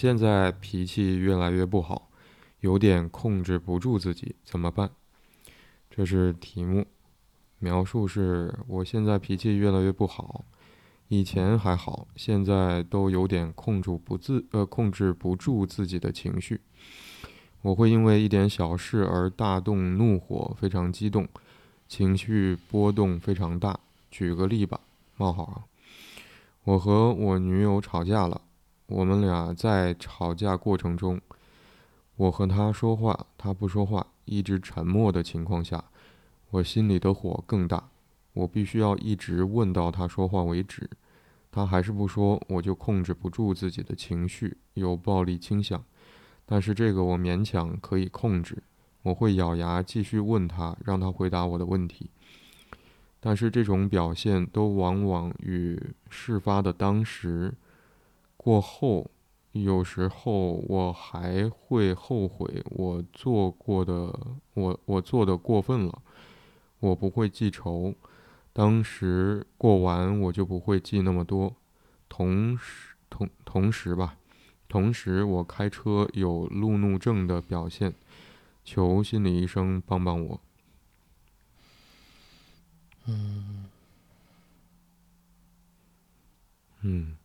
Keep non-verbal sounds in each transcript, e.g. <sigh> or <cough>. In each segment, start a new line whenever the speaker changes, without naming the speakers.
现在脾气越来越不好，有点控制不住自己，怎么办？这是题目，描述是我现在脾气越来越不好，以前还好，现在都有点控制不自呃控制不住自己的情绪。我会因为一点小事而大动怒火，非常激动，情绪波动非常大。举个例吧，冒号啊，我和我女友吵架了，我们俩在吵架过程中，我和他说话，他不说话，一直沉默的情况下，我心里的火更大，我必须要一直问到他说话为止，他还是不说，我就控制不住自己的情绪，有暴力倾向。但是这个我勉强可以控制，我会咬牙继续问他，让他回答我的问题。但是这种表现都往往与事发的当时过后，有时候我还会后悔我做过的，我我做的过分了，我不会记仇，当时过完我就不会记那么多。同时同同时吧。同时，我开车有路怒症的表现，求心理医生帮帮我。
嗯
嗯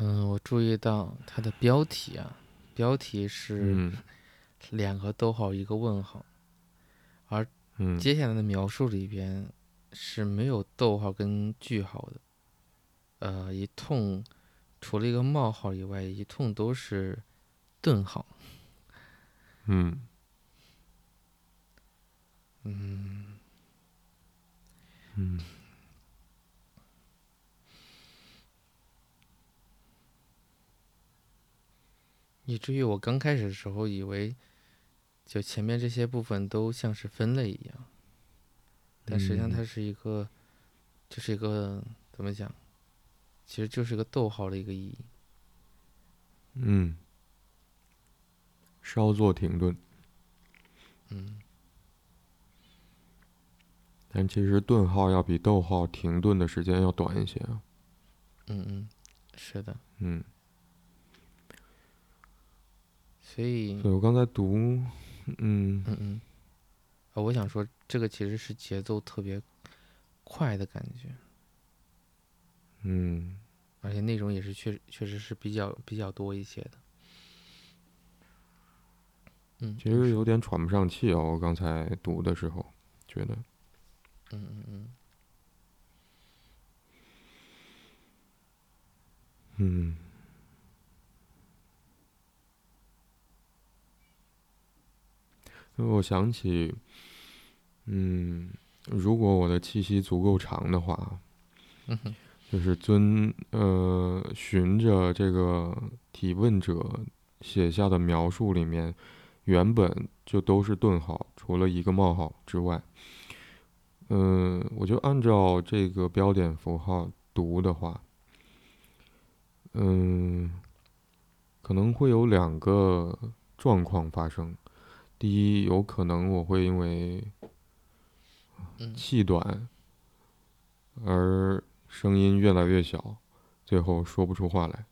嗯，我注意到它的标题啊，标题是
嗯。<laughs>
两个逗号一个问号，而
嗯。
接下来的描述里边是没有逗号跟句号的。呃，一通除了一个冒号以外，一通都是顿号。
嗯。
嗯，
嗯
以至于我刚开始的时候以为，就前面这些部分都像是分类一样，但实际上它是一个，就是一个怎么讲？其实就是一个逗号的一个意义。
嗯，稍作停顿。
嗯
但其实顿号要比逗号停顿的时间要短一些啊。
嗯嗯，是的。
嗯，
所以，
对我刚才读，嗯。
嗯嗯，啊，我想说，这个其实是节奏特别快的感觉，
嗯。
而且内容也是确确实是比较比较多一些的。嗯，
其实有点喘不上气哦。我刚才读的时候觉得，
嗯嗯嗯。
嗯我想起，嗯，如果我的气息足够长的话，
嗯哼
就是遵呃循着这个提问者写下的描述里面，原本就都是顿号，除了一个冒号之外，嗯、我就按照这个标点符号读的话，嗯，可能会有两个状况发生。第一，有可能我会因为
嗯
气短而声音越来越小，最后说不出话来。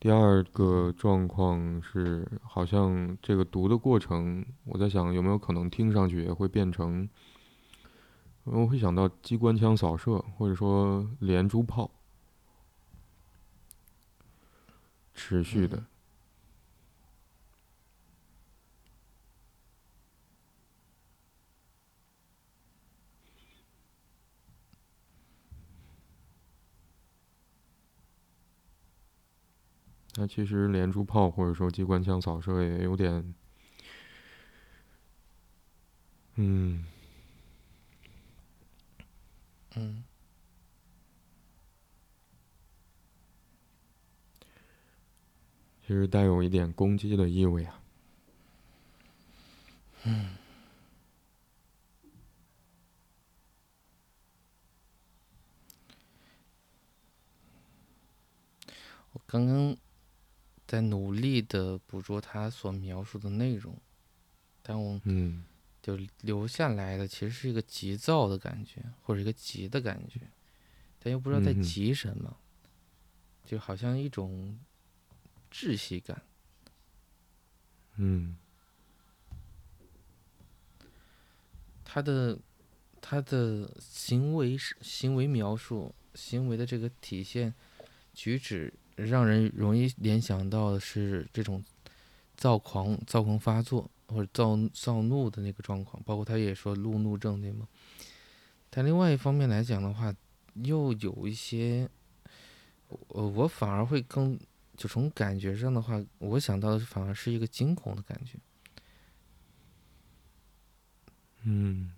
第二个状况是，好像这个读的过程，我在想有没有可能听上去也会变成，我会想到机关枪扫射，或者说连珠炮，持续的。那其实连珠炮或者说机关枪扫射也有点，嗯，
嗯。
其实带有一点攻击的意味啊。
我刚刚在努力的捕捉他所描述的内容，但我
嗯
就留下来的其实是一个急躁的感觉，或者一个急的感觉，但又不知道在急什么。就好像一种窒息感。
嗯
他的他的行为是行为描述，行为的这个体现举止，让人容易联想到的是这种躁狂、躁狂发作或者躁躁怒的那个状况，包括他也说路怒症，对吗？但另外一方面来讲的话，又有一些，呃，我反而会更就从感觉上的话，我想到的反而是一个惊恐的感觉。
嗯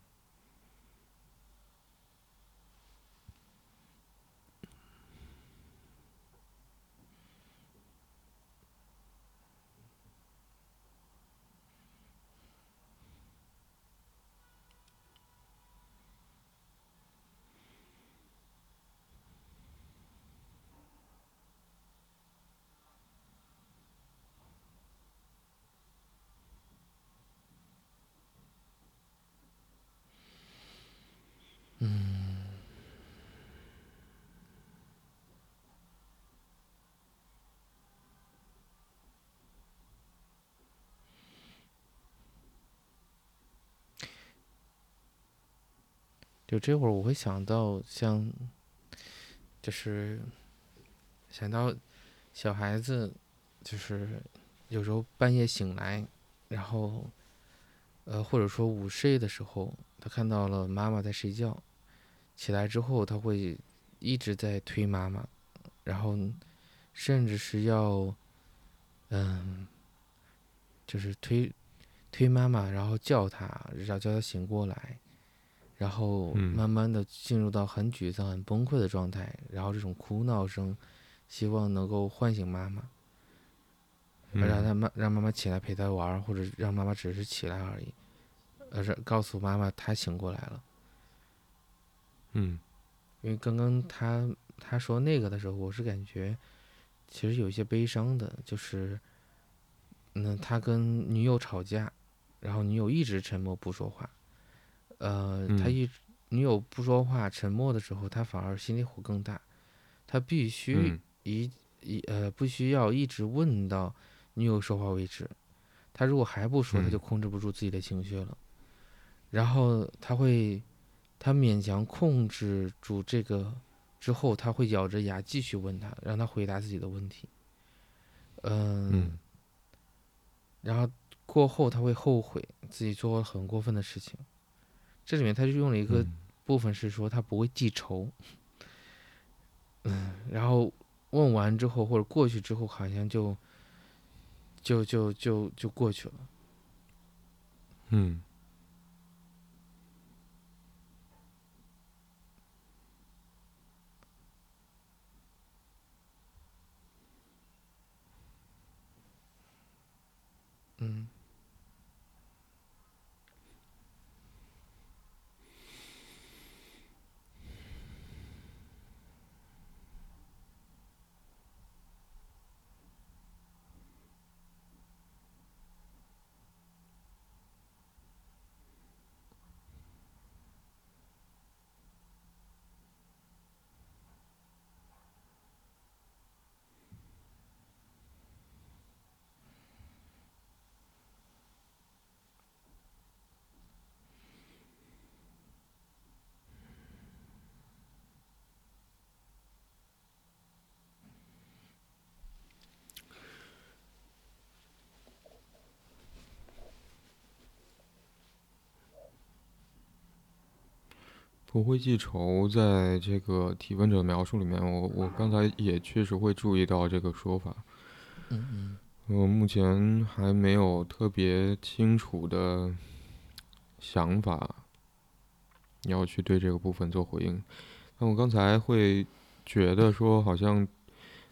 就这会儿，我会想到像，就是想到小孩子，就是有时候半夜醒来，然后，呃，或者说午睡的时候，他看到了妈妈在睡觉，起来之后他会一直在推妈妈，然后甚至是要，嗯，就是推推妈妈，然后叫她，要叫她醒过来。然后慢慢的进入到很沮丧、很崩溃的状态，然后这种哭闹声，希望能够唤醒妈妈，让他妈让妈妈起来陪他玩，或者让妈妈只是起来而已，而是告诉妈妈他醒过来了。
嗯，
因为刚刚他他说那个的时候，我是感觉其实有些悲伤的，就是，那，他跟女友吵架，然后女友一直沉默不说话。呃，他一女友不说话、沉默的时候，他反而心里火更大。他必须一一呃，不需要一直问到女友说话为止。他如果还不说，他就控制不住自己的情绪了。然后他会，他勉强控制住这个之后，他会咬着牙继续问他，让他回答自己的问题。嗯，然后过后他会后悔自己做了很过分的事情。这里面他就用了一个部分是说他不会记仇，嗯，然后问完之后或者过去之后好像就就就就就过去了，
嗯，
嗯。
不会记仇，在这个提问者描述里面，我我刚才也确实会注意到这个说法。
嗯嗯。
我目前还没有特别清楚的想法，要去对这个部分做回应。那我刚才会觉得说，好像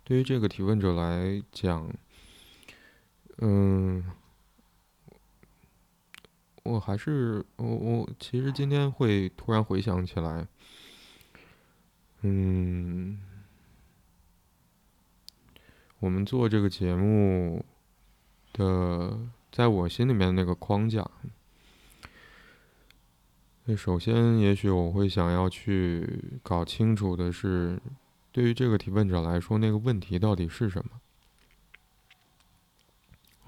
对于这个提问者来讲，嗯。我还是我我其实今天会突然回想起来，嗯，我们做这个节目的，在我心里面那个框架，那首先也许我会想要去搞清楚的是，对于这个提问者来说，那个问题到底是什么？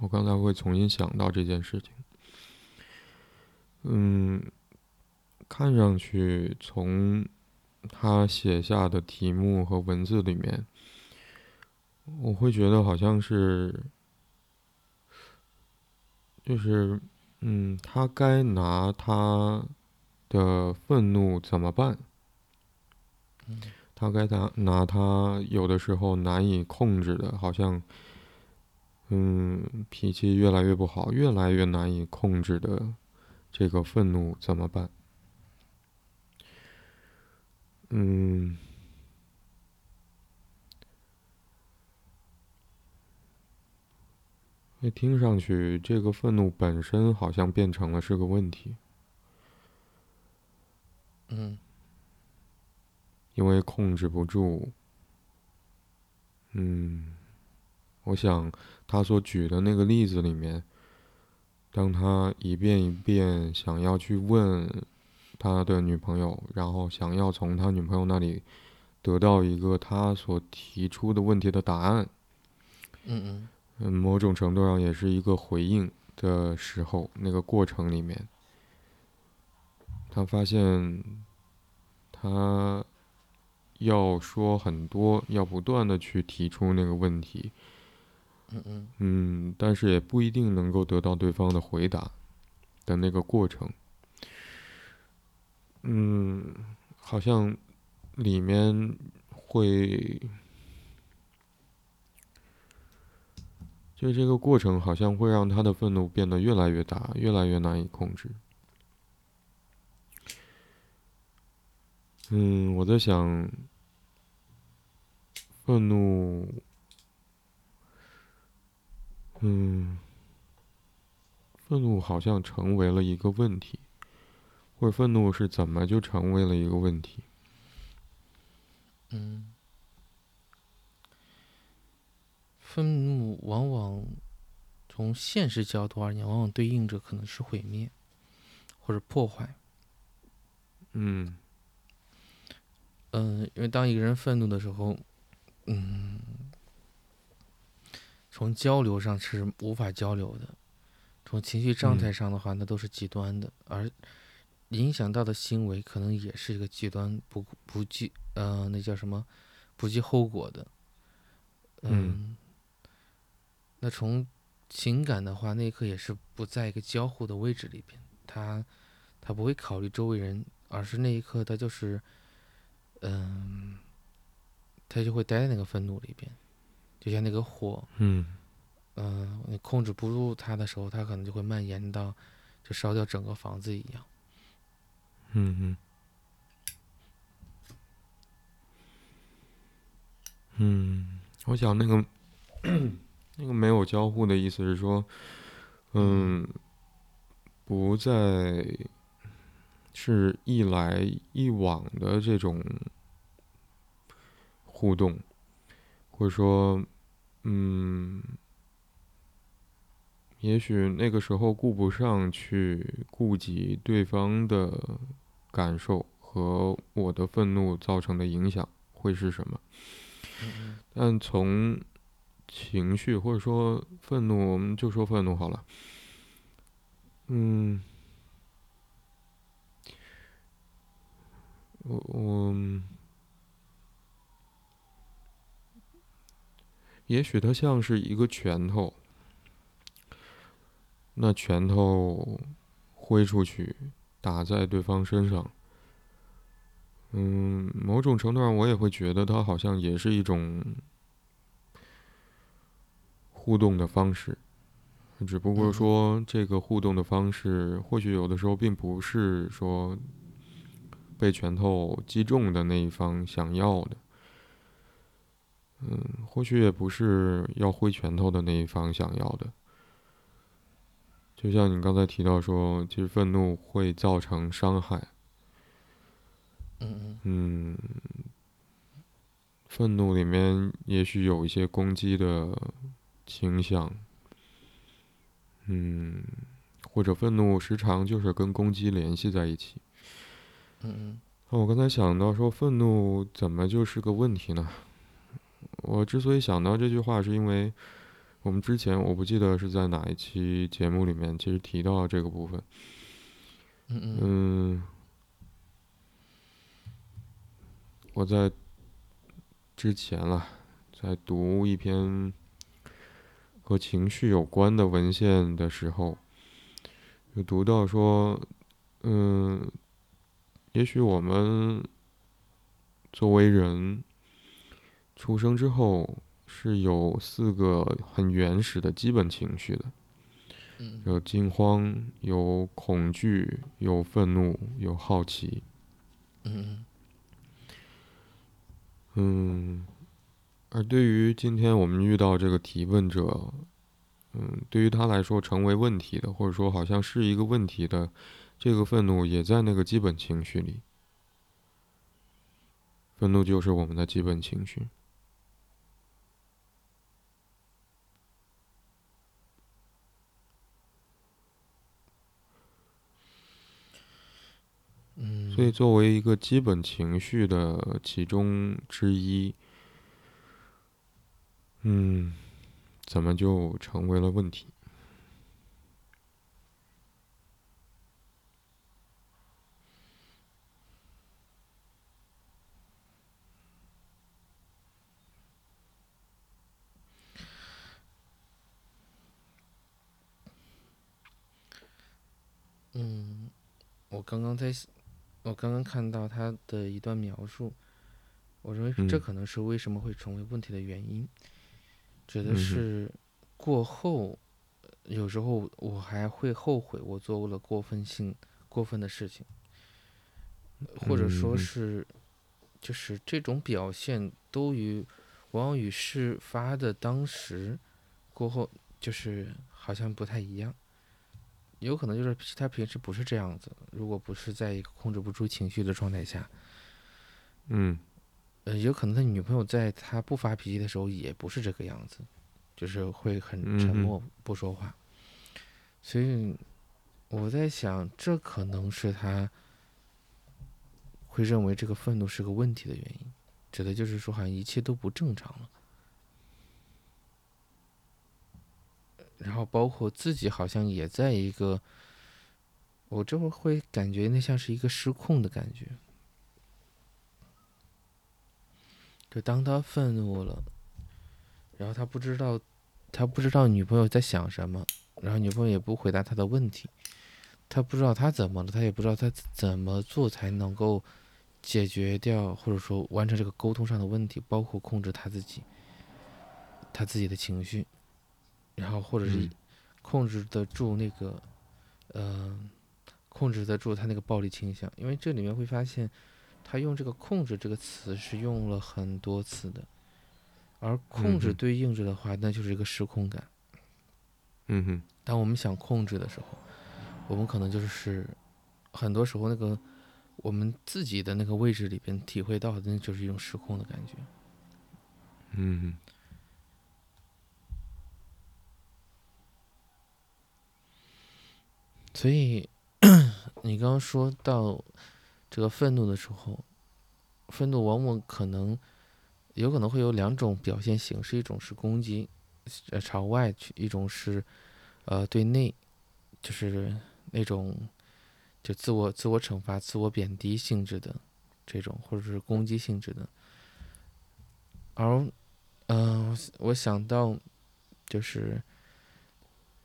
我刚才会重新想到这件事情。嗯，看上去从他写下的题目和文字里面，我会觉得好像是，就是，嗯，他该拿他的愤怒怎么办？他该拿拿他有的时候难以控制的，好像。嗯，脾气越来越不好，越来越难以控制的这个愤怒怎么办？嗯，那听上去这个愤怒本身好像变成了是个问题。
嗯，
因为控制不住。嗯。我想，他所举的那个例子里面，当他一遍一遍想要去问他的女朋友，然后想要从他女朋友那里得到一个他所提出的问题的答案，
嗯
嗯，某种程度上也是一个回应的时候，那个过程里面，他发现他要说很多，要不断的去提出那个问题。
嗯，
但是也不一定能够得到对方的回答的那个过程。嗯，好像里面会，就这个过程好像会让他的愤怒变得越来越大，越来越难以控制。嗯，我在想，愤怒。嗯，愤怒好像成为了一个问题，或者愤怒是怎么就成为了一个问题？
嗯，愤怒往往从现实角度而言，往往对应着可能是毁灭或者破坏。
嗯，
嗯，因为当一个人愤怒的时候，嗯。从交流上是无法交流的，从情绪状态上的话，那都是极端的，而影响到的行为可能也是一个极端不不计呃，那叫什么不计后果的。
嗯。
那从情感的话，那一刻也是不在一个交互的位置里边，他他不会考虑周围人，而是那一刻他就是嗯，他就会待在那个愤怒里边。就像那个火，
嗯，
嗯，你控制不住它的时候，它可能就会蔓延到，就烧掉整个房子一样。
嗯嗯，嗯，我想那个那个没有交互的意思是说，嗯，不再是一来一往的这种互动，或者说。嗯，也许那个时候顾不上去顾及对方的感受和我的愤怒造成的影响会是什么？但从情绪或者说愤怒，我们就说愤怒好了。嗯，我我。也许它像是一个拳头，那拳头挥出去，打在对方身上。嗯，某种程度上，我也会觉得它好像也是一种互动的方式，只不过说这个互动的方式，或许有的时候并不是说被拳头击中的那一方想要的。嗯，或许也不是要挥拳头的那一方想要的。就像你刚才提到说，其实愤怒会造成伤害。
嗯
嗯。愤怒里面也许有一些攻击的倾向。嗯，或者愤怒时常就是跟攻击联系在一起。
嗯
我刚才想到说，愤怒怎么就是个问题呢？我之所以想到这句话，是因为我们之前我不记得是在哪一期节目里面，其实提到这个部分。
嗯嗯
嗯，我在之前了，在读一篇和情绪有关的文献的时候，有读到说，嗯，也许我们作为人出生之后是有四个很原始的基本情绪的。
嗯
有惊慌，有恐惧，有愤怒，有好奇。
嗯
嗯，而对于今天我们遇到这个提问者，嗯，对于他来说成为问题的，或者说好像是一个问题的，这个愤怒也在那个基本情绪里。愤怒就是我们的基本情绪。
嗯，
所以，作为一个基本情绪的其中之一，嗯，怎么就成为了问题？
嗯，我刚刚在，我刚刚看到他的一段描述，我认为这
嗯。
可能是为什么会成为问题的原因，指的是过后，呃有时候我还会后悔我做了过分性、过分的事情，或者说是，就是这种表现都与往往与事发的当时过后，就是好像不太一样。有可能就是他平时不是这样子，如果不是在一个控制不住情绪的状态下，
嗯
呃，有可能他女朋友在他不发脾气的时候也不是这个样子，就是会很沉默不说话。所以我在想，这可能是他会认为这个愤怒是个问题的原因，指的就是说好像一切都不正常了。然后包括自己好像也在一个，我这会会感觉那像是一个失控的感觉。就当他愤怒了，然后他不知道，他不知道女朋友在想什么，然后女朋友也不回答他的问题，他不知道他怎么了，他也不知道他怎么做才能够解决掉，或者说完成这个沟通上的问题，包括控制他自己，他自己的情绪，然后或者是
嗯。
控制得住那个，呃，控制得住他那个暴力倾向，因为这里面会发现，他用这个“控制”这个词是用了很多次的，而控制
嗯哼。
对应着的话，那就是一个失控感。
嗯哼。
当我们想控制的时候，我们可能就是很多时候那个我们自己的那个位置里边体会到的，那就是一种失控的感觉。
嗯
所以 <clears throat> 你刚刚说到这个愤怒的时候，愤怒往往可能有可能会有两种表现形式，一种是攻击，呃朝外去；一种是呃对内，就是那种就自我自我惩罚、自我贬低性质的这种，或者是攻击性质的。而嗯、呃我想到就是。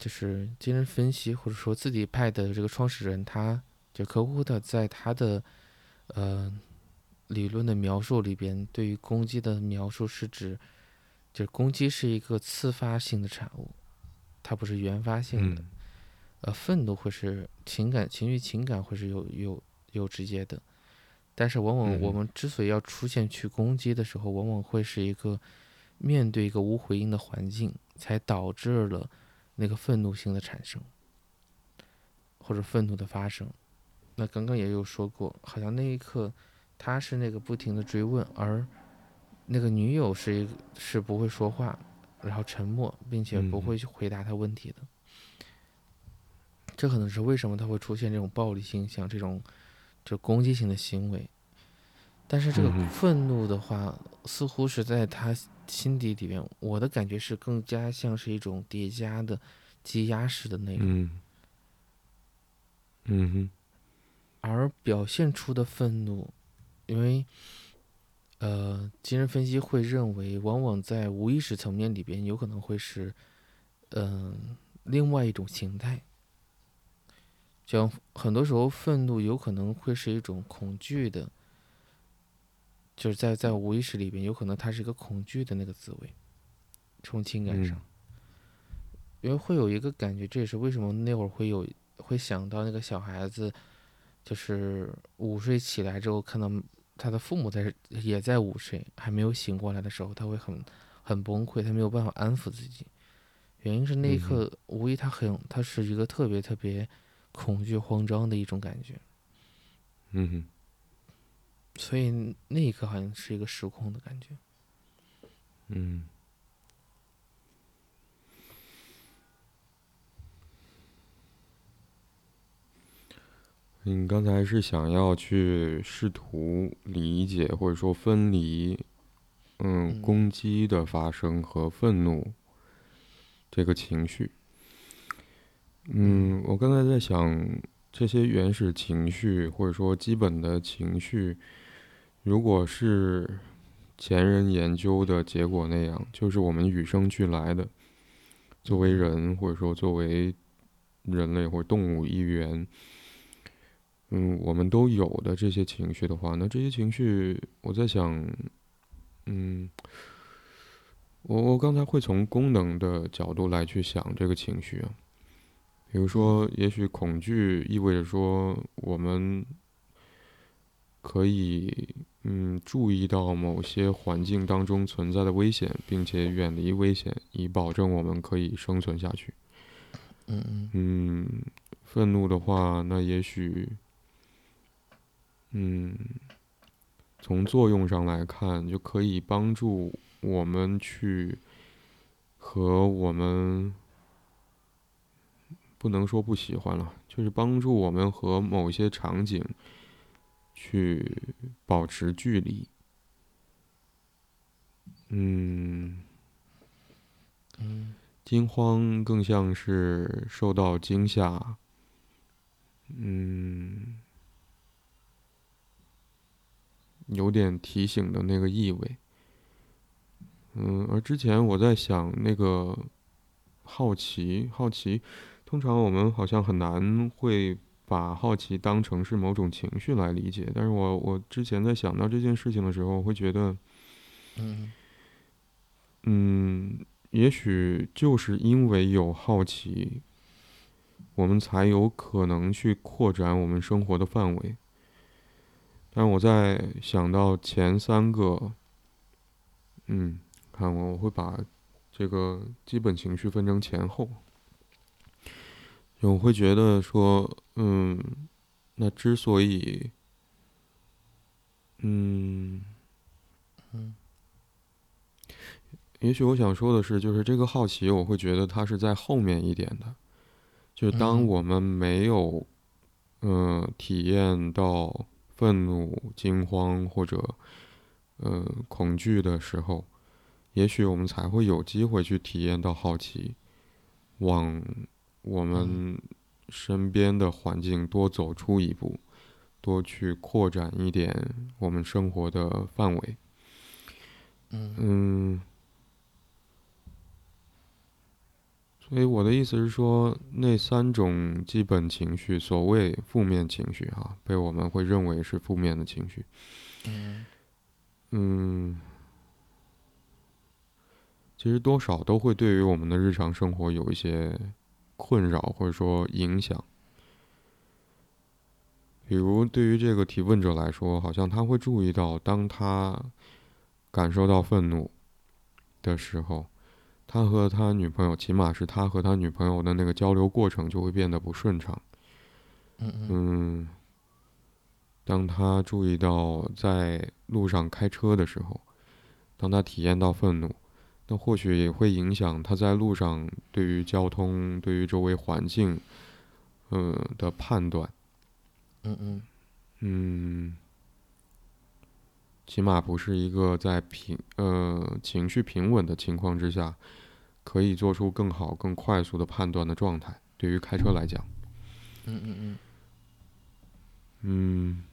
就是精神分析或者说自己派的这个创始人，他就科库特在他的呃理论的描述里边，对于攻击的描述是指，就是攻击是一个次发性的产物，它不是原发性的。
嗯
呃，愤怒会是情感、情绪、情感会是有有有直接的，但是往往
嗯
我们之所以要出现去攻击的时候，往往会是一个面对一个无回应的环境，才导致了那个愤怒性的产生，或者愤怒的发生。那刚刚也有说过，好像那一刻他是那个不停的追问，而那个女友是一个是不会说话，然后沉默，并且不
嗯
会去回答他问题的。这可能是为什么他会出现这种暴力倾向，这种就攻击性的行为，但是这个愤怒的话，似乎是在他心底里面，我的感觉是更加像是一种叠加的、积压式的那种，
嗯。嗯哼。
而表现出的愤怒，因为呃，精神分析会认为，往往在无意识层面里边，有可能会是嗯、另外一种形态。像很多时候，愤怒有可能会是一种恐惧的，就是在在无意识里边，有可能它是一个恐惧的那个滋味，从情感上，因为会有一个感觉，这也是为什么那会儿会有会想到那个小孩子，就是午睡起来之后，看到他的父母在也在午睡，还没有醒过来的时候，他会很很崩溃，他没有办法安抚自己。原因是那一刻，无疑他很，他是一个特别特别恐惧、慌张的一种感觉，
嗯哼
所以那一刻好像是一个失控的感觉。
嗯。你刚才是想要去试图理解或者说分离，嗯，
嗯
攻击的发生和愤怒这个情绪。嗯，我刚才在想，这些原始情绪或者说基本的情绪，如果是前人研究的结果那样，就是我们与生俱来的，作为人或者说作为人类或者动物一员，嗯，我们都有的这些情绪的话，那这些情绪，我在想，嗯，我我刚才会从功能的角度来去想这个情绪啊，比如说，也许恐惧意味着说我们可以嗯注意到某些环境当中存在的危险，并且远离危险，以保证我们可以生存下去。
嗯嗯
嗯，愤怒的话，那也许，嗯，从作用上来看，就可以帮助我们去和我们不能说不喜欢了，就是帮助我们和某些场景去保持距离。嗯。
嗯
惊慌更像是受到惊吓，嗯，有点提醒的那个意味。嗯，而之前我在想那个好奇，好奇，通常我们好像很难会把好奇当成是某种情绪来理解。但是我我之前在想到这件事情的时候，我会觉得，
嗯
嗯，也许就是因为有好奇，我们才有可能去扩展我们生活的范围。但我在想到前三个，嗯，看我我会把这个基本情绪分成前后。我会觉得说，嗯，那之所以，嗯。
嗯
也许我想说的是，就是这个好奇，我会觉得它是在后面一点的，就是当
嗯
我们没有，嗯、体验到愤怒、惊慌或者，呃，恐惧的时候，也许我们才会有机会去体验到好奇，往我们身边的环境多走出一步，多去扩展一点我们生活的范围。
嗯。
嗯，所以我的意思是说，那三种基本情绪，所谓负面情绪哈、被我们会认为是负面的情绪。
嗯。
嗯，其实多少都会对于我们的日常生活有一些困扰或者说影响。比如对于这个提问者来说，好像他会注意到，当他感受到愤怒的时候，他和他女朋友，起码是他和他女朋友的那个交流过程就会变得不顺畅。
嗯
当他注意到在路上开车的时候，当他体验到愤怒，那或许也会影响他在路上对于交通、对于周围环境，嗯的判断。
嗯嗯
嗯，起码不是一个在平呃情绪平稳的情况之下，可以做出更好、更快速的判断的状态。对于开车来讲，
嗯嗯嗯
嗯，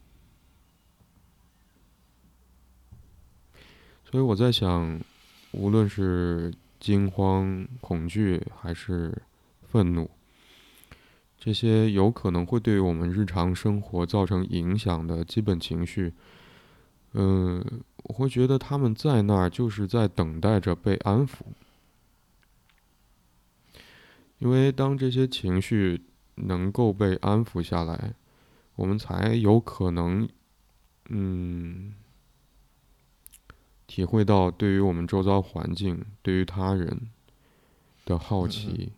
所以我在想，无论是惊慌、恐惧还是愤怒，这些有可能会对我们日常生活造成影响的基本情绪。嗯，我会觉得他们在那儿就是在等待着被安抚，因为当这些情绪能够被安抚下来，我们才有可能，嗯，体会到对于我们周遭环境、对于他人的好奇，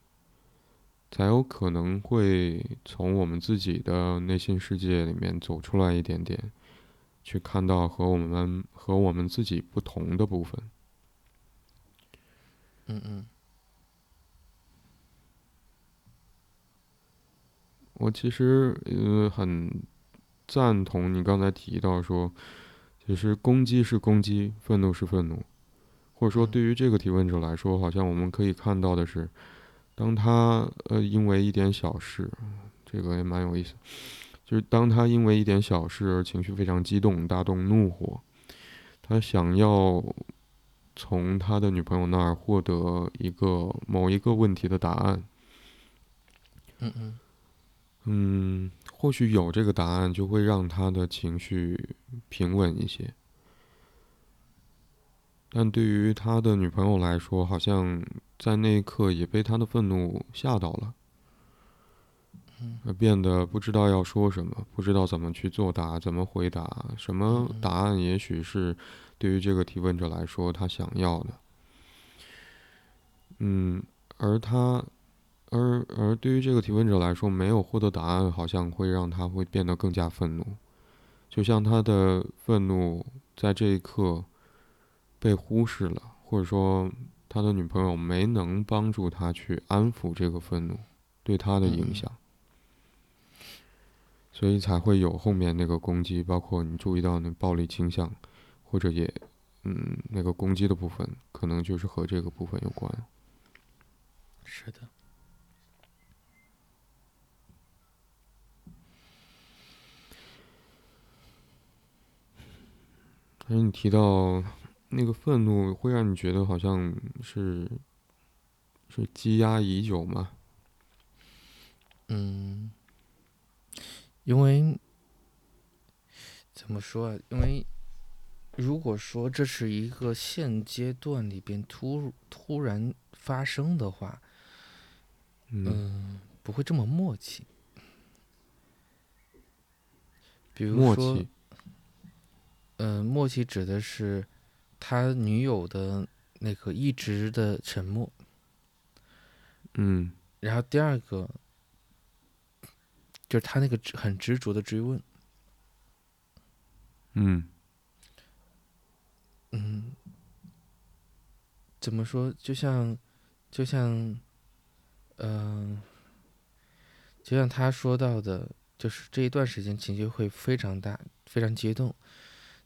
才有可能会从我们自己的内心世界里面走出来一点点。去看到和我们和我们自己不同的部分。
嗯嗯。
我其实呃很赞同你刚才提到说，其实攻击是攻击，愤怒是愤怒，或者说对于这个提问者来说，好像我们可以看到的是，当他呃因为一点小事，这个也蛮有意思。就是当他因为一点小事而情绪非常激动，大动怒火，他想要从他的女朋友那儿获得一个某一个问题的答案。
嗯嗯，
嗯，或许有这个答案，就会让他的情绪平稳一些。但对于他的女朋友来说，好像在那一刻也被他的愤怒吓到了。变得不知道要说什么，不知道怎么去作答，怎么回答，什么答案也许是对于这个提问者来说他想要的。嗯，而他，而而对于这个提问者来说，没有获得答案，好像会让他会变得更加愤怒，就像他的愤怒在这一刻被忽视了，或者说他的女朋友没能帮助他去安抚这个愤怒对他的影响。所以才会有后面那个攻击，包括你注意到那暴力倾向，或者也，嗯，那个攻击的部分，可能就是和这个部分有关。
是的。
而你提到那个愤怒，会让你觉得好像是是积压已久吗？
嗯。因为怎么说啊？因为如果说这是一个现阶段里边突突然发生的话，嗯，不会这么默契。比如说，嗯，默契指的是他女友的那个一直的沉默。
嗯，
然后第二个。就是他那个很执着的追问，
嗯，
嗯，怎么说？就像，就像，嗯，就像他说到的，就是这一段时间情绪会非常大，非常激动。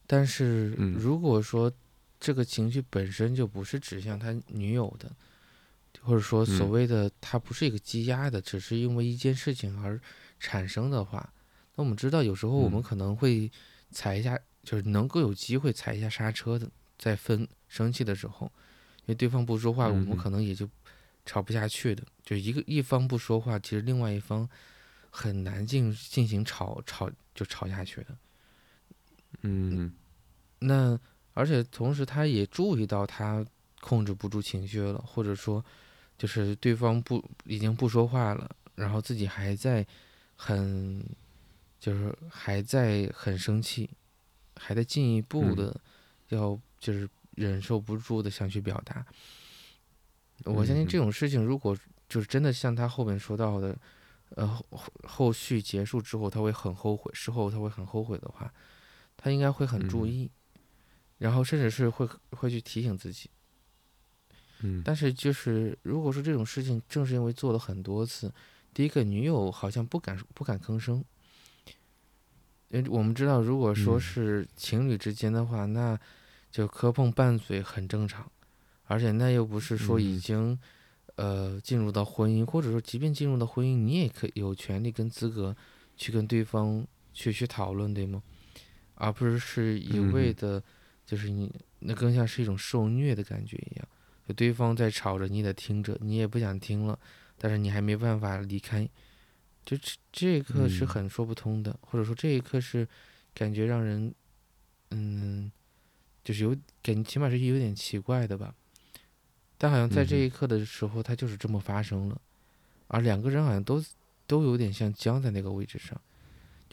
但是如果说这个情绪本身就不是指向他女友的，或者说所谓的他不是一个积压的，只是因为一件事情而。产生的话，那我们知道，有时候我们可能会踩一下，就是能够有机会踩一下刹车的，在分生气的时候，因为对方不说话，我们可能也就吵不下去的。就一个一方不说话，其实另外一方很难进进行吵吵就吵下去的。
嗯，
那而且同时，他也注意到他控制不住情绪了，或者说，就是对方不已经不说话了，然后自己还在。很，就是还在很生气，还在进一步的要就是忍受不住的想去表达。我相信这种事情，如果就是真的像他后面说到的，呃后后续结束之后他会很后悔，事后他会很后悔的话，他应该会很注意，然后甚至是会会去提醒自己。
嗯，
但是就是如果说这种事情正是因为做了很多次。第一个女友好像不敢不敢吭声，因为我们知道，如果说
嗯
是情侣之间的话，那就磕碰拌嘴很正常，而且那又不是说已
嗯
经呃进入到婚姻，或者说即便进入到婚姻，你也可以有权利跟资格去跟对方去去讨论，对吗？而不是是一
嗯。
味的，就是你那更像是一种受虐的感觉一样，就对方在吵着，你得听着，你也不想听了，但是你还没办法离开，就这这一刻是
嗯。
很说不通的，或者说这一刻是感觉让人，嗯，就是有感，起码是有点奇怪的吧。但好像在这一刻的时候，它就是这么发生了，而两个人好像都都有点像僵在那个位置上，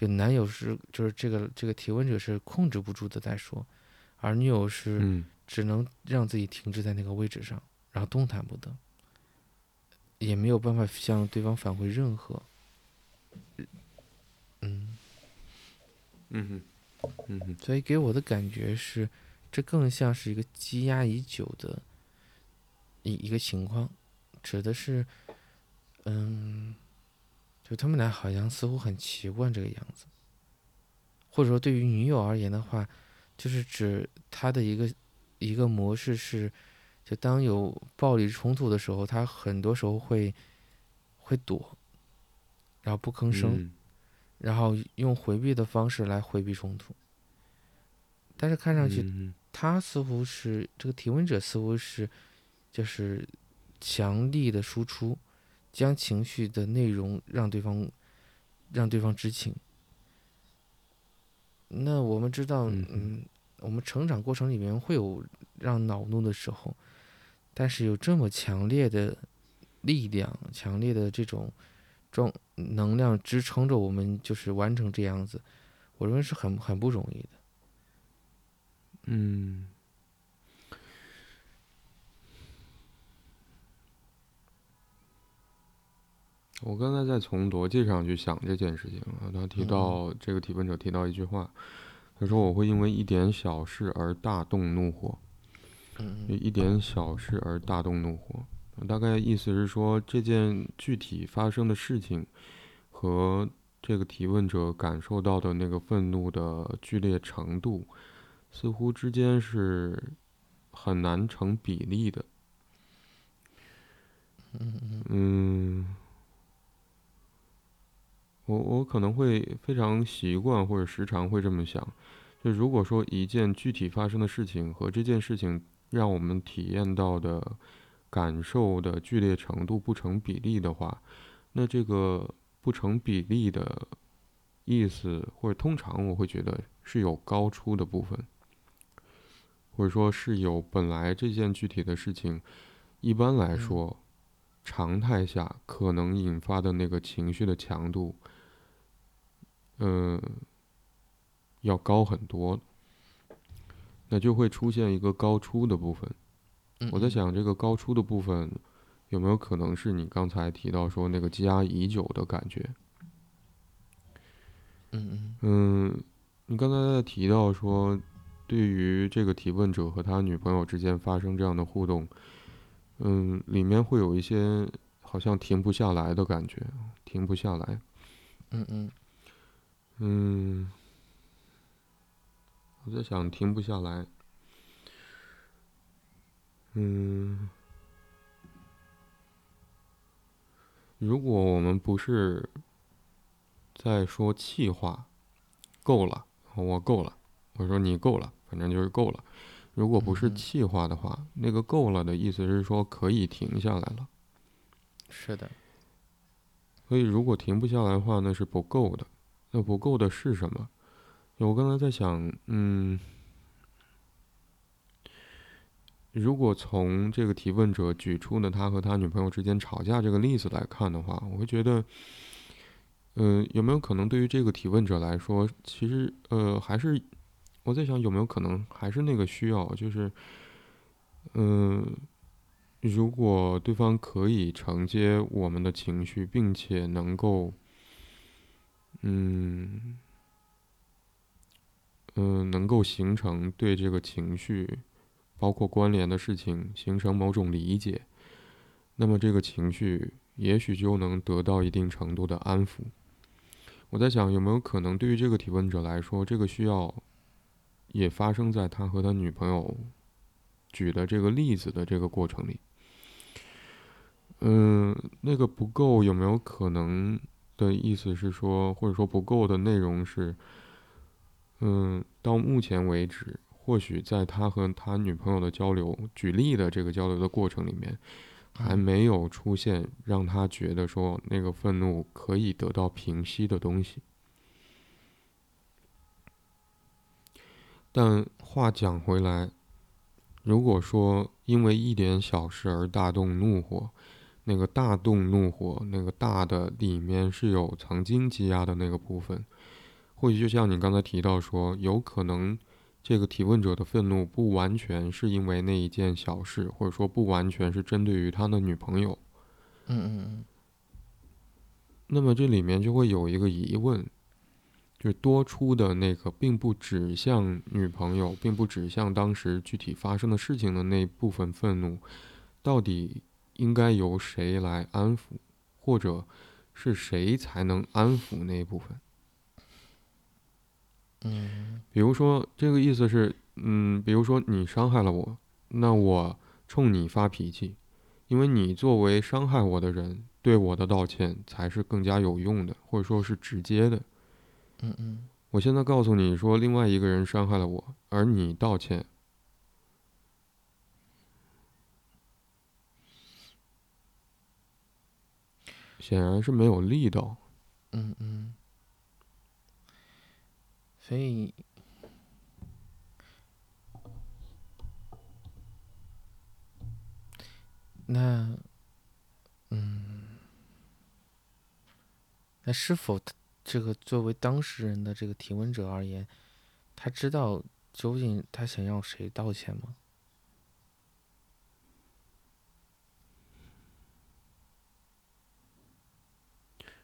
就男友是就是这个这个提问者是控制不住的在说，而女友是
嗯
只能让自己停滞在那个位置上，然后动弹不得，也没有办法向对方返回任何，嗯。
嗯哼嗯哼
所以给我的感觉是，这更像是一个积压已久的一一个情况，指的是，嗯，就他们俩好像似乎很习惯这个样子，或者说对于女友而言的话，就是指他的一个一个模式是，就当有暴力冲突的时候，他很多时候会会躲，然后不吭声。
嗯
然后用回避的方式来回避冲突。但是看上去，
嗯
他似乎是这个提问者，似乎是就是强力的输出，将情绪的内容让对方让对方知情。那我们知道，
嗯
嗯，我们成长过程里面会有让恼怒的时候，但是有这么强烈的力量、强烈的这种状能量支撑着我们，就是完成这样子，我认为是很很不容易的。
嗯，我刚才在从逻辑上去想这件事情啊，他提
嗯。
到这个提问者提到一句话，他说我会因为一点小事而大动怒火，
嗯
就一点小事而大动怒火，大概意思是说这件具体发生的事情和这个提问者感受到的那个愤怒的剧烈程度，似乎之间是很难成比例的。
嗯嗯。
嗯，我我可能会非常习惯或者时常会这么想，就如果说一件具体发生的事情和这件事情让我们体验到的感受的剧烈程度不成比例的话，那这个不成比例的意思，或者通常我会觉得是有高出的部分，或者说是有本来这件具体的事情，一般来
嗯
说。常态下可能引发的那个情绪的强度，嗯、要高很多，那就会出现一个高出的部分。
嗯，
我在想，这个高出的部分有没有可能是你刚才提到说那个积压已久的感觉？
嗯嗯
嗯，你刚才在提到说，对于这个提问者和他女朋友之间发生这样的互动，嗯，里面会有一些好像停不下来的感觉，停不下来。
嗯嗯
嗯，我在想停不下来。嗯，如果我们不是在说气话，够了，我够了，我说你够了，反正就是够了。如果不是气话的话，那个够了的意思是说可以停下来了。
是的，
所以如果停不下来的话，那是不够的。那不够的是什么？我刚才在想，嗯，如果从这个提问者举出的他和他女朋友之间吵架这个例子来看的话，我会觉得，嗯、有没有可能对于这个提问者来说，其实呃，还是我在想有没有可能还是那个需要，就是，嗯、如果对方可以承接我们的情绪，并且能够，嗯，嗯、能够形成对这个情绪，包括关联的事情形成某种理解，那么这个情绪也许就能得到一定程度的安抚。我在想，有没有可能对于这个提问者来说，这个需要也发生在他和他女朋友举的这个例子的这个过程里？嗯，那个不够有没有可能的意思是说，或者说不够的内容是，嗯，到目前为止，或许在他和他女朋友的交流、举例的这个交流的过程里面，还没有出现让他觉得说那个愤怒可以得到平息的东西。但话讲回来，如果说因为一点小事而大动怒火，那个大动怒火，那个大的里面是有曾经积压的那个部分，或许就像你刚才提到说，有可能这个提问者的愤怒不完全是因为那一件小事，或者说不完全是针对于他的女朋友。
嗯嗯嗯。
那么这里面就会有一个疑问，就是多出的那个并不指向女朋友，并不指向当时具体发生的事情的那部分愤怒，到底？应该由谁来安抚，或者是谁才能安抚那一部分？
嗯，
比如说这个意思是，嗯，比如说你伤害了我，那我冲你发脾气，因为你作为伤害我的人，对我的道歉才是更加有用的，或者说是直接的。
嗯嗯，
我现在告诉你说，另外一个人伤害了我，而你道歉。显然是没有力道。
嗯嗯。所以，那，嗯，那是否这个作为当事人的这个提问者而言，他知道究竟他想要谁道歉吗？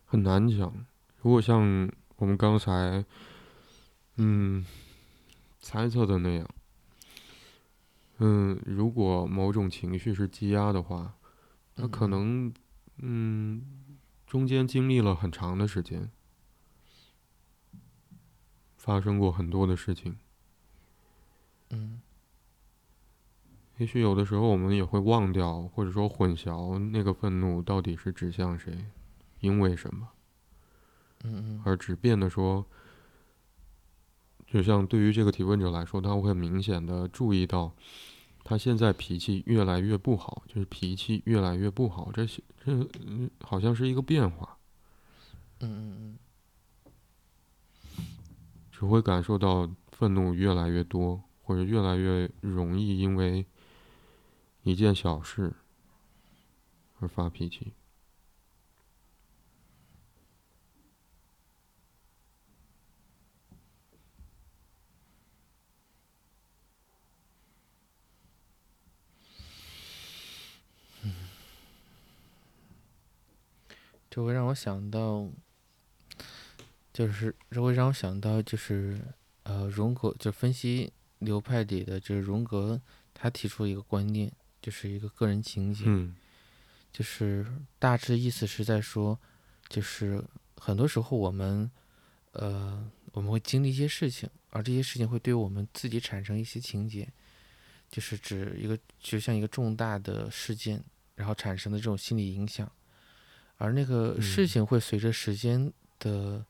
很难讲。如果像我们刚才，嗯，猜测的那样，嗯，如果某种情绪是积压的话，那可能，嗯，中间经历了很长的时间，发生过很多的事情。
嗯。
也许有的时候我们也会忘掉，或者说混淆那个愤怒到底是指向谁。因为什么？
嗯
而只变得说，就像对于这个提问者来说，他会明显的注意到，他现在脾气越来越不好，就是脾气越来越不好，这些这好像是一个变化。
嗯嗯嗯。
只会感受到愤怒越来越多，或者越来越容易因为一件小事而发脾气。
这会让我想到，就是这会让我想到，就是呃，荣格就分析流派里的，就是荣格他提出一个观念，就是一个个人情节，就是大致意思是在说，就是很多时候我们呃我们会经历一些事情，而这些事情会对我们自己产生一些情节，就是指一个就像一个重大的事件，然后产生的这种心理影响。而那个事情会随着时间的，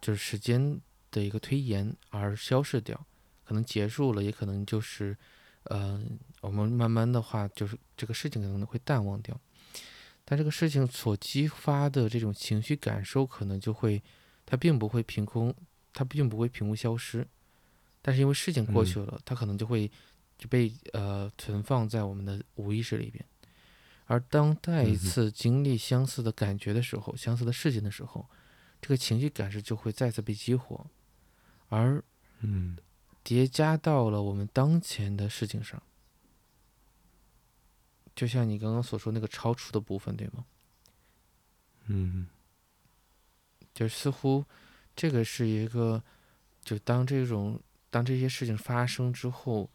就是时间的一个推延而消逝掉，可能结束了，也可能就是，呃，我们慢慢的话，就是这个事情可能会淡忘掉，但这个事情所激发的这种情绪感受，可能就会，它并不会凭空，它并不会凭空消失，但是因为事情过去了，它可能就会就被呃存放在我们的无意识里边。而当再一次经历相似的感觉的时候，相似的事情的时候，这个情绪感受就会再次被激活，而
嗯，
叠加到了我们当前的事情上，就像你刚刚所说那个超出的部分，对吗？
嗯，
就似乎这个是一个，就当这种当这些事情发生之后，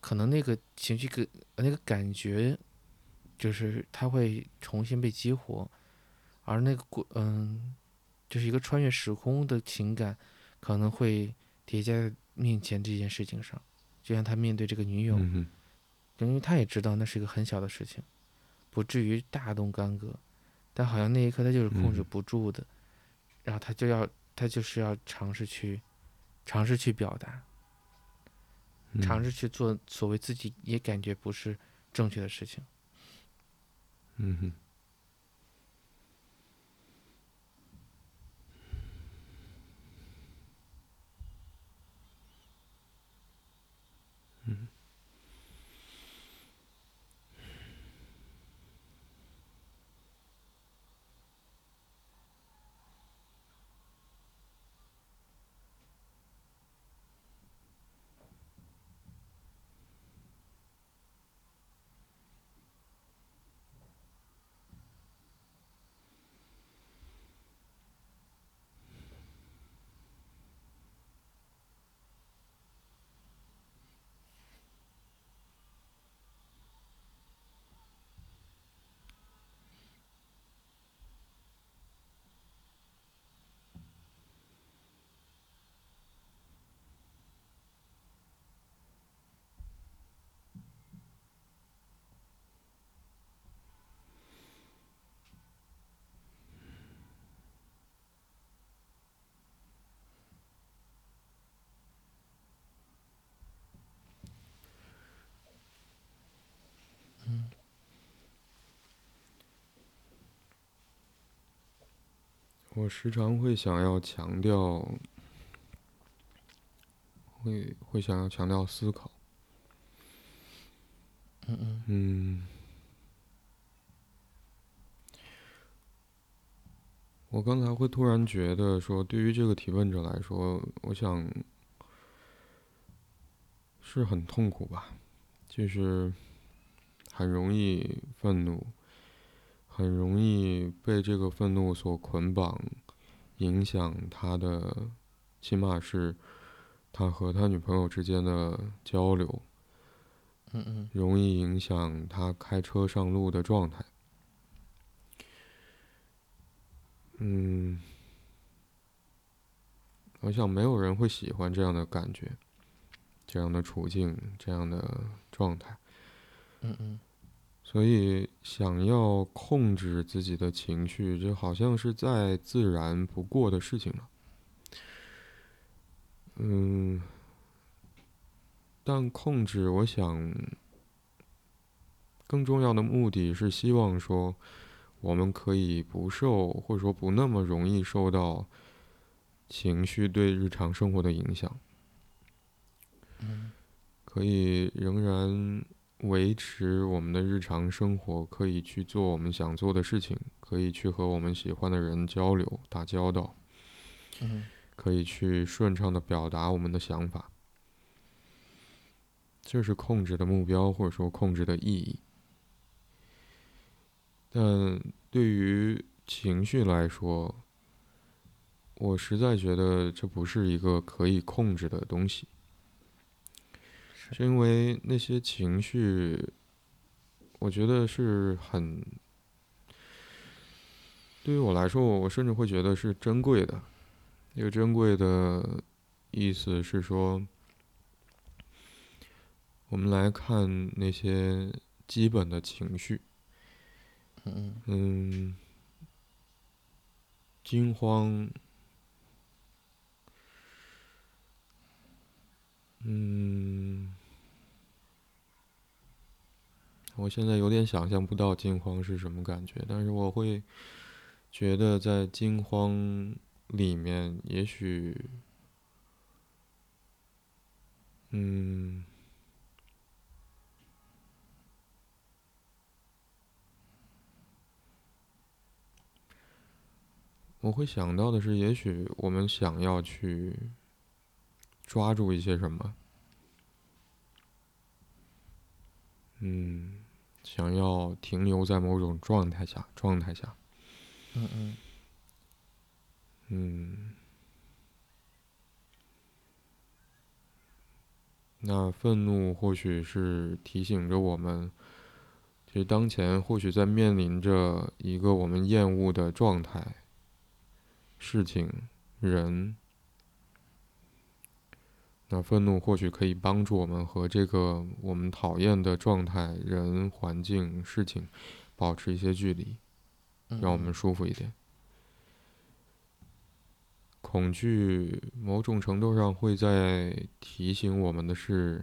可能那个情绪个那个感觉。就是它会重新被激活，而那个过嗯，就是一个穿越时空的情感，可能会叠加在面前这件事情上，就像他面对这个女友，因为他也知道那是一个很小的事情，不至于大动干戈，但好像那一刻他就是控制
嗯。
不住的，然后他就要他就是要尝试去尝试去表达，
嗯。
尝试去做所谓自己也感觉不是正确的事情。
嗯哼。嗯我时常会想要强调，会会想要强调思考。
嗯嗯
嗯，我刚才会突然觉得说，对于这个提问者来说，我想是很痛苦吧，就是很容易愤怒，很容易被这个愤怒所捆绑，影响他的，起码是他和他女朋友之间的交流。
嗯嗯
容易影响他开车上路的状态。嗯，我想没有人会喜欢这样的感觉，这样的处境，这样的状态。
嗯嗯
所以，想要控制自己的情绪，这好像是再自然不过的事情了。嗯，但控制，我想，更重要的目的是希望说，我们可以不受，或者说不那么容易受到情绪对日常生活的影响，
嗯。
可以仍然维持我们的日常生活，可以去做我们想做的事情，可以去和我们喜欢的人交流、打交道，
嗯
可以去顺畅的表达我们的想法。这是控制的目标，或者说控制的意义。但对于情绪来说，我实在觉得这不是一个可以控制的东西。
是
是因为那些情绪，我觉得是很，对于我来说，我甚至会觉得是珍贵的。这个珍贵的意思是说，我们来看那些基本的情绪，
嗯，
惊慌，嗯，我现在有点想象不到惊慌是什么感觉，但是我会觉得在惊慌里面，也许，嗯。我会想到的是，也许我们想要去抓住一些什么，嗯，想要停留在某种状态下，状态下，
嗯嗯
嗯，那愤怒或许是提醒着我们，其实当前或许在面临着一个我们厌恶的状态，事情、人。那愤怒或许可以帮助我们和这个我们讨厌的状态、人、环境、事情保持一些距离，让我们舒服一点。恐惧某种程度上会在提醒我们的是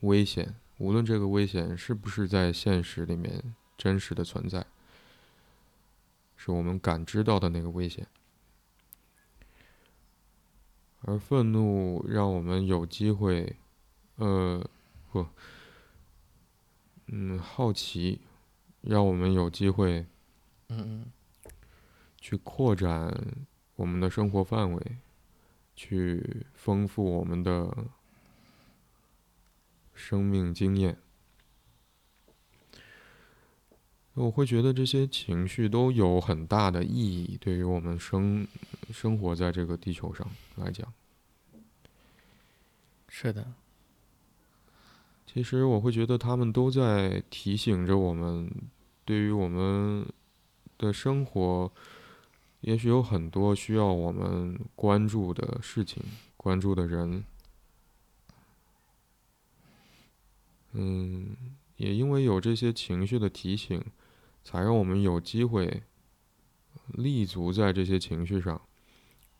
危险，无论这个危险是不是在现实里面真实的存在，是我们感知到的那个危险。而愤怒让我们有机会，呃，不，嗯，好奇，让我们有机会，
嗯嗯，
去扩展我们的生活范围，去丰富我们的生命经验。我会觉得这些情绪都有很大的意义，对于我们生生活在这个地球上来讲。
是的。
其实我会觉得他们都在提醒着我们，对于我们的生活，也许有很多需要我们关注的事情、关注的人。嗯，也因为有这些情绪的提醒。才让我们有机会立足在这些情绪上，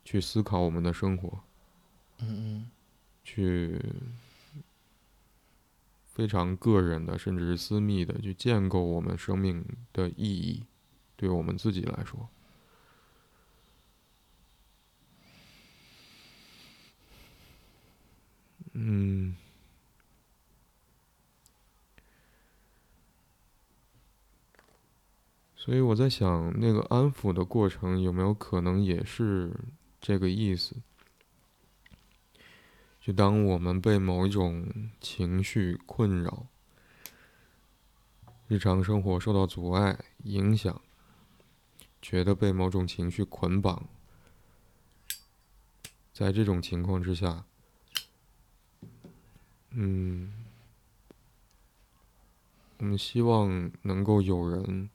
去思考我们的生活，
嗯嗯，
去非常个人的，甚至是私密的，去建构我们生命的意义，对我们自己来说，嗯。所以我在想，那个安抚的过程有没有可能也是这个意思？就当我们被某一种情绪困扰，日常生活受到阻碍、影响，觉得被某种情绪捆绑，在这种情况之下，嗯，我们希望能够有人。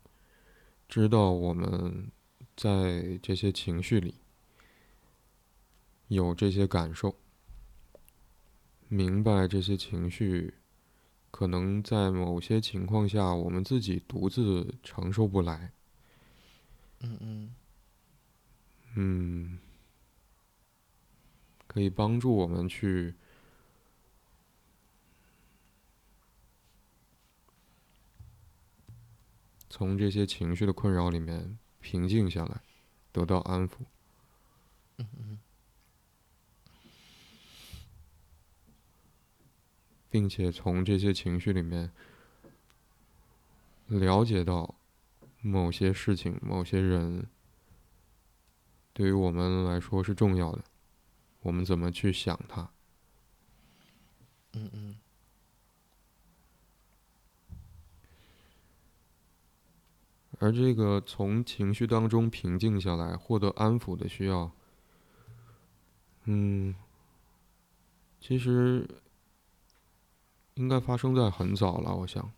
知道我们在这些情绪里有这些感受，明白这些情绪可能在某些情况下我们自己独自承受不来。
嗯嗯。
嗯，可以帮助我们去。从这些情绪的困扰里面平静下来，得到安抚，并且从这些情绪里面了解到某些事情、某些人对于我们来说是重要的，我们怎么去想它？
嗯嗯。
而这个从情绪当中平静下来、获得安抚的需要，嗯，其实应该发生在很早了。我想，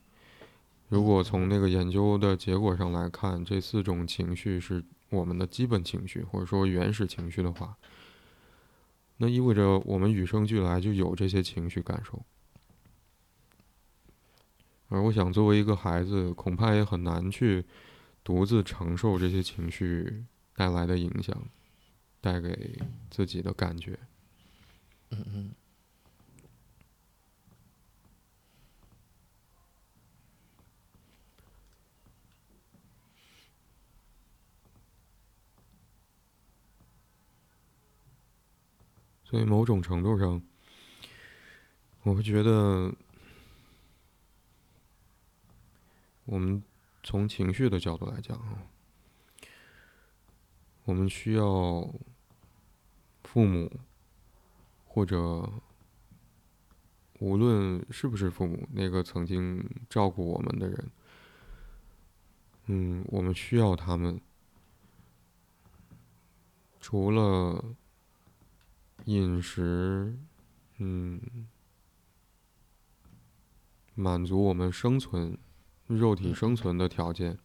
如果从那个研究的结果上来看，这四种情绪是我们的基本情绪，或者说原始情绪的话，那意味着我们与生俱来就有这些情绪感受。而我想，作为一个孩子，恐怕也很难去独自承受这些情绪带来的影响，带给自己的感觉。
嗯嗯。
所以，某种程度上，我会觉得。我们从情绪的角度来讲啊，我们需要父母，或者无论是不是父母，那个曾经照顾我们的人，嗯，我们需要他们，除了饮食，嗯，满足我们生存。肉体生存的条件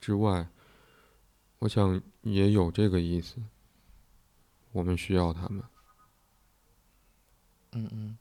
之外，我想也有这个意思。我们需要他们。
嗯嗯。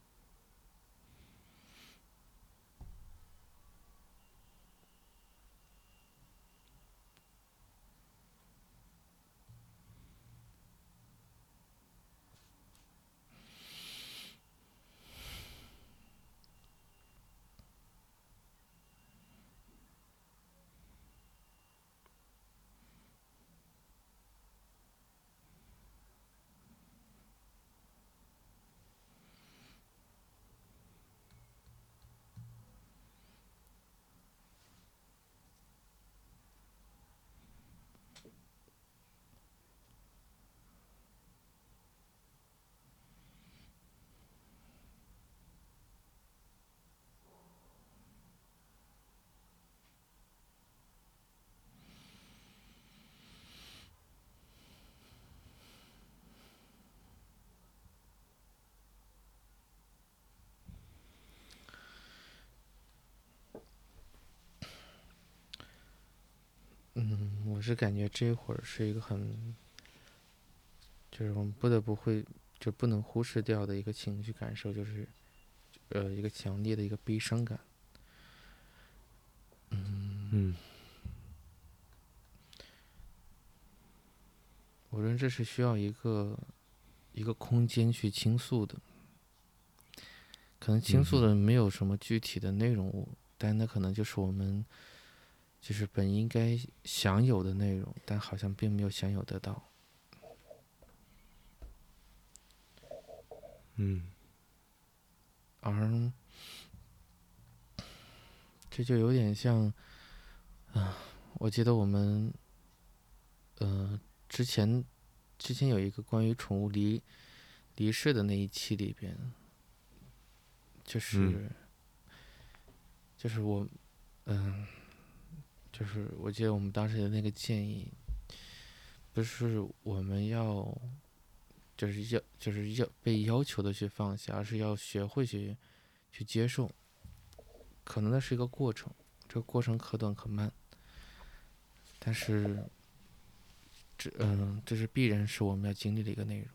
嗯，我是感觉这会儿是一个很，就是我们不得不会就不能忽视掉的一个情绪感受，就是，呃，一个强烈的一个悲伤感。嗯
嗯，
我认为这是需要一个一个空间去倾诉的，可能倾诉的没有什么具体的内容物，但那可能就是我们。就是本应该享有的内容，但好像并没有享有得到。
嗯，
而这就有点像，啊，我记得我们，呃，之前之前有一个关于宠物离离世的那一期里边，就是就是我，嗯。就是我记得我们当时的那个建议，不是我们要，就是要就是要被要求的去放下，而是要学会去去接受。可能那是一个过程，这个过程可短可慢，但是这嗯，这是必然是我们要经历的一个内容。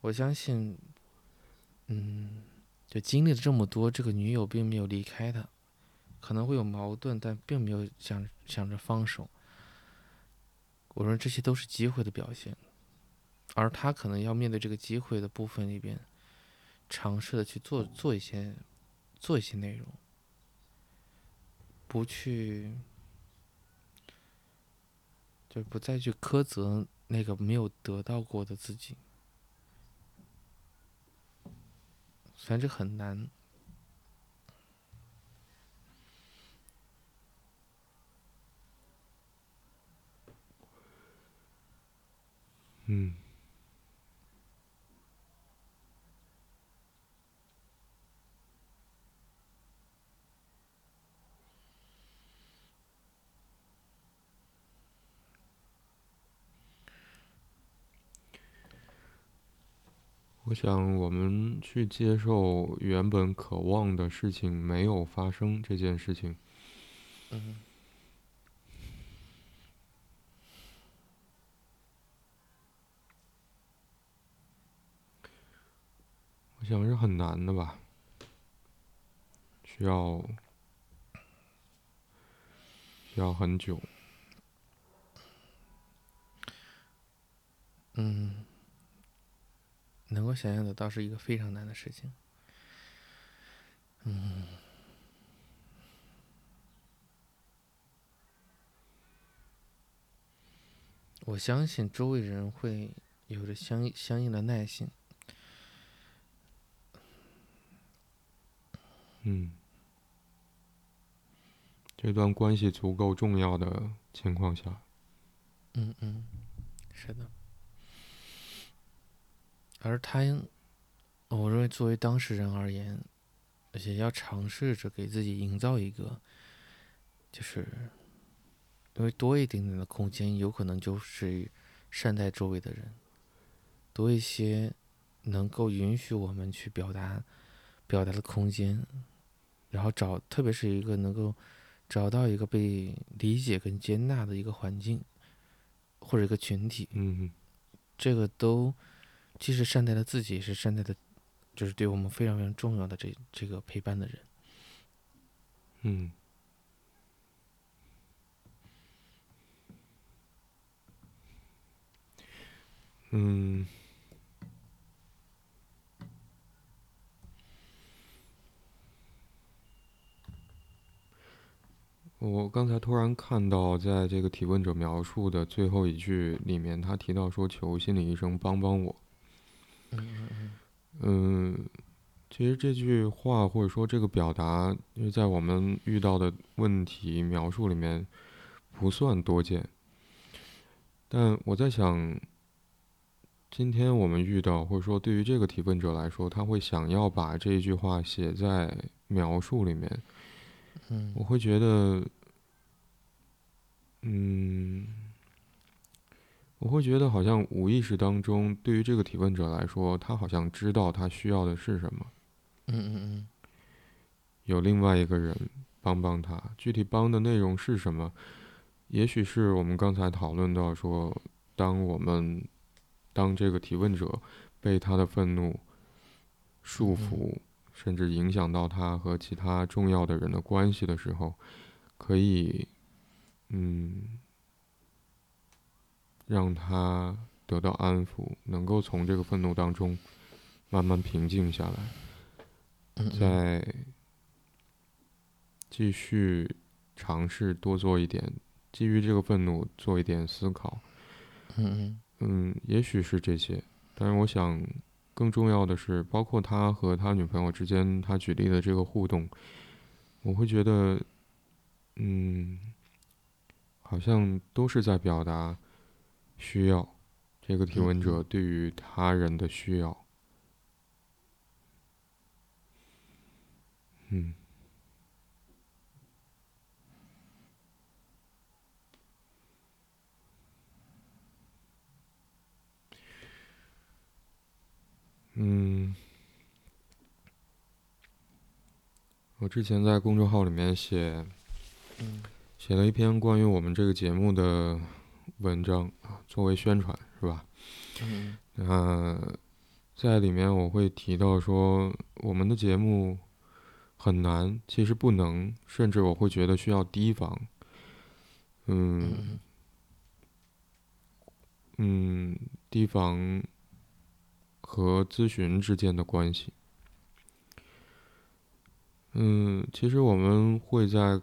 我相信，嗯，就经历了这么多，这个女友并没有离开他。可能会有矛盾，但并没有想想着放手。我说这些都是机会的表现，而他可能要面对这个机会的部分里边，尝试的去做做一些做一些内容，不去就不再去苛责那个没有得到过的自己，虽然这很难。
嗯，我想，我们去接受原本渴望的事情没有发生这件事情。
嗯。
想是很难的吧，需要需要很久。
嗯，能够想象得到是一个非常难的事情。嗯，我相信周围人会有着相相应的耐心。
嗯，这段关系足够重要的情况下，
嗯嗯，是的。而他，我认为作为当事人而言，而且要尝试着给自己营造一个，就是因为多一点点的空间，有可能就是善待周围的人，多一些能够允许我们去表达、表达的空间。然后找，特别是一个能够找到一个被理解跟接纳的一个环境，或者一个群体，
嗯
这个都既是善待了自己，也是善待的，就是对我们非常非常重要的这这个陪伴的人。
嗯嗯。我刚才突然看到，在这个提问者描述的最后一句里面，他提到说：“求心理医生帮帮我。”
嗯
其实这句话或者说这个表达，因为在我们遇到的问题描述里面不算多见。但我在想，今天我们遇到，或者说对于这个提问者来说，他会想要把这一句话写在描述里面。
嗯
我会觉得，嗯，我会觉得好像无意识当中，对于这个提问者来说，他好像知道他需要的是什么，
嗯嗯
有另外一个人帮帮他，具体帮的内容是什么？也许是我们刚才讨论到说，当我们当这个提问者被他的愤怒束缚。甚至影响到他和其他重要的人的关系的时候，可以，嗯，让他得到安抚，能够从这个愤怒当中慢慢平静下来，
嗯，
再继续尝试多做一点，基于这个愤怒做一点思考。
嗯嗯
嗯，也许是这些，但是我想。更重要的是，包括他和他女朋友之间，他举例的这个互动，我会觉得，嗯，好像都是在表达需要这个提问者对于他人的需要，嗯。嗯，我之前在公众号里面写，写了一篇关于我们这个节目的文章啊，作为宣传是吧？
嗯，
呃在里面我会提到说，我们的节目很难，其实不能，甚至我会觉得需要提防。嗯，嗯，提防。和咨询之间的关系，嗯，其实我们会在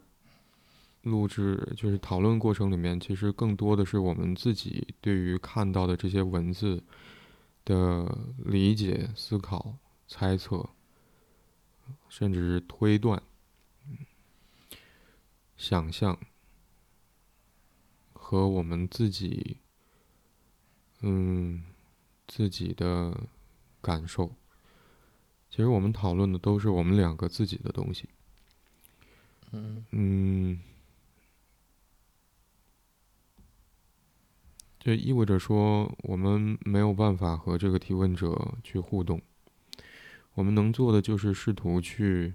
录制，就是讨论过程里面，其实更多的是我们自己对于看到的这些文字的理解、思考、猜测，甚至是推断、想象，和我们自己，嗯。自己的感受，其实我们讨论的都是我们两个自己的东西。
嗯
嗯，这意味着说，我们没有办法和这个提问者去互动。我们能做的就是试图去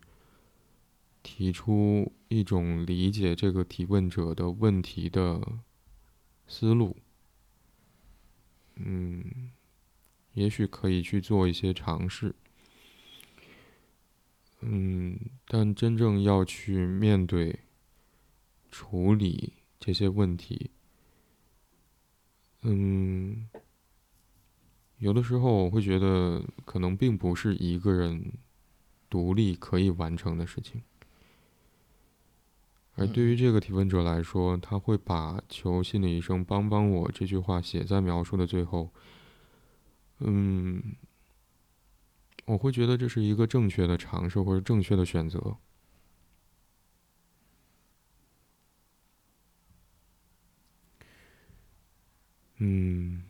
提出一种理解这个提问者的问题的思路。嗯。也许可以去做一些尝试，嗯，但真正要去面对、处理这些问题，嗯，有的时候我会觉得可能并不是一个人独立可以完成的事情，而对于这个提问者来说，他会把“求心理医生帮帮我”这句话写在描述的最后。嗯，我会觉得这是一个正确的尝试或者正确的选择。嗯，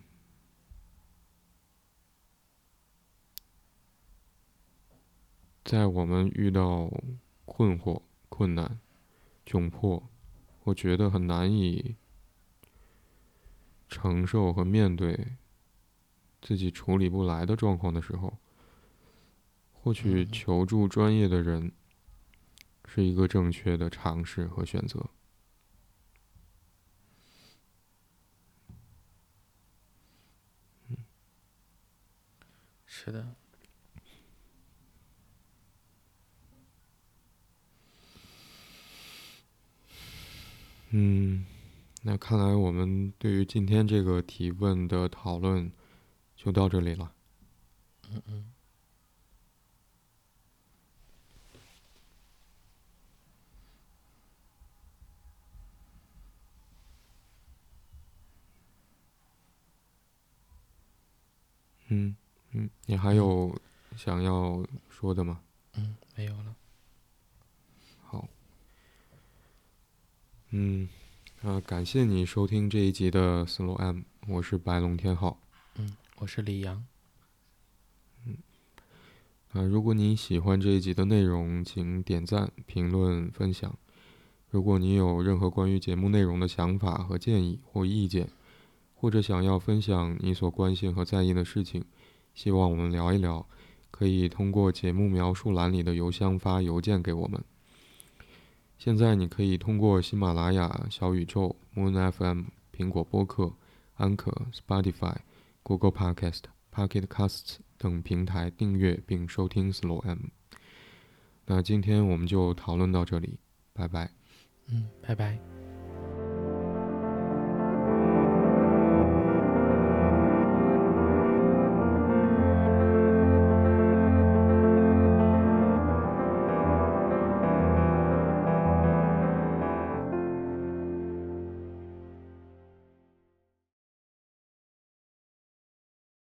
在我们遇到困惑、困难、窘迫，我觉得很难以承受和面对。自己处理不来的状况的时候或许求助专业的人是一个正确的尝试和选择。
是的。
嗯那看来我们对于今天这个提问的讨论就到这里了。
嗯嗯。
嗯嗯，你还有想要说的吗？
嗯，没有了。
好。嗯，啊，感谢你收听这一集的 Slow M，我是白龙天浩。
我是李阳。
嗯，啊，如果你喜欢这一集的内容，请点赞、评论、分享。如果你有任何关于节目内容的想法和建议或意见，或者想要分享你所关心和在意的事情，希望我们聊一聊，可以通过节目描述栏里的邮箱发邮件给我们。现在你可以通过喜马拉雅、小宇宙、Moon FM、苹果播客、安可、Spotify、Google Podcast、Pocket Casts 等平台订阅并收听 Slow M。那今天我们就讨论到这里，拜拜。
嗯，拜拜。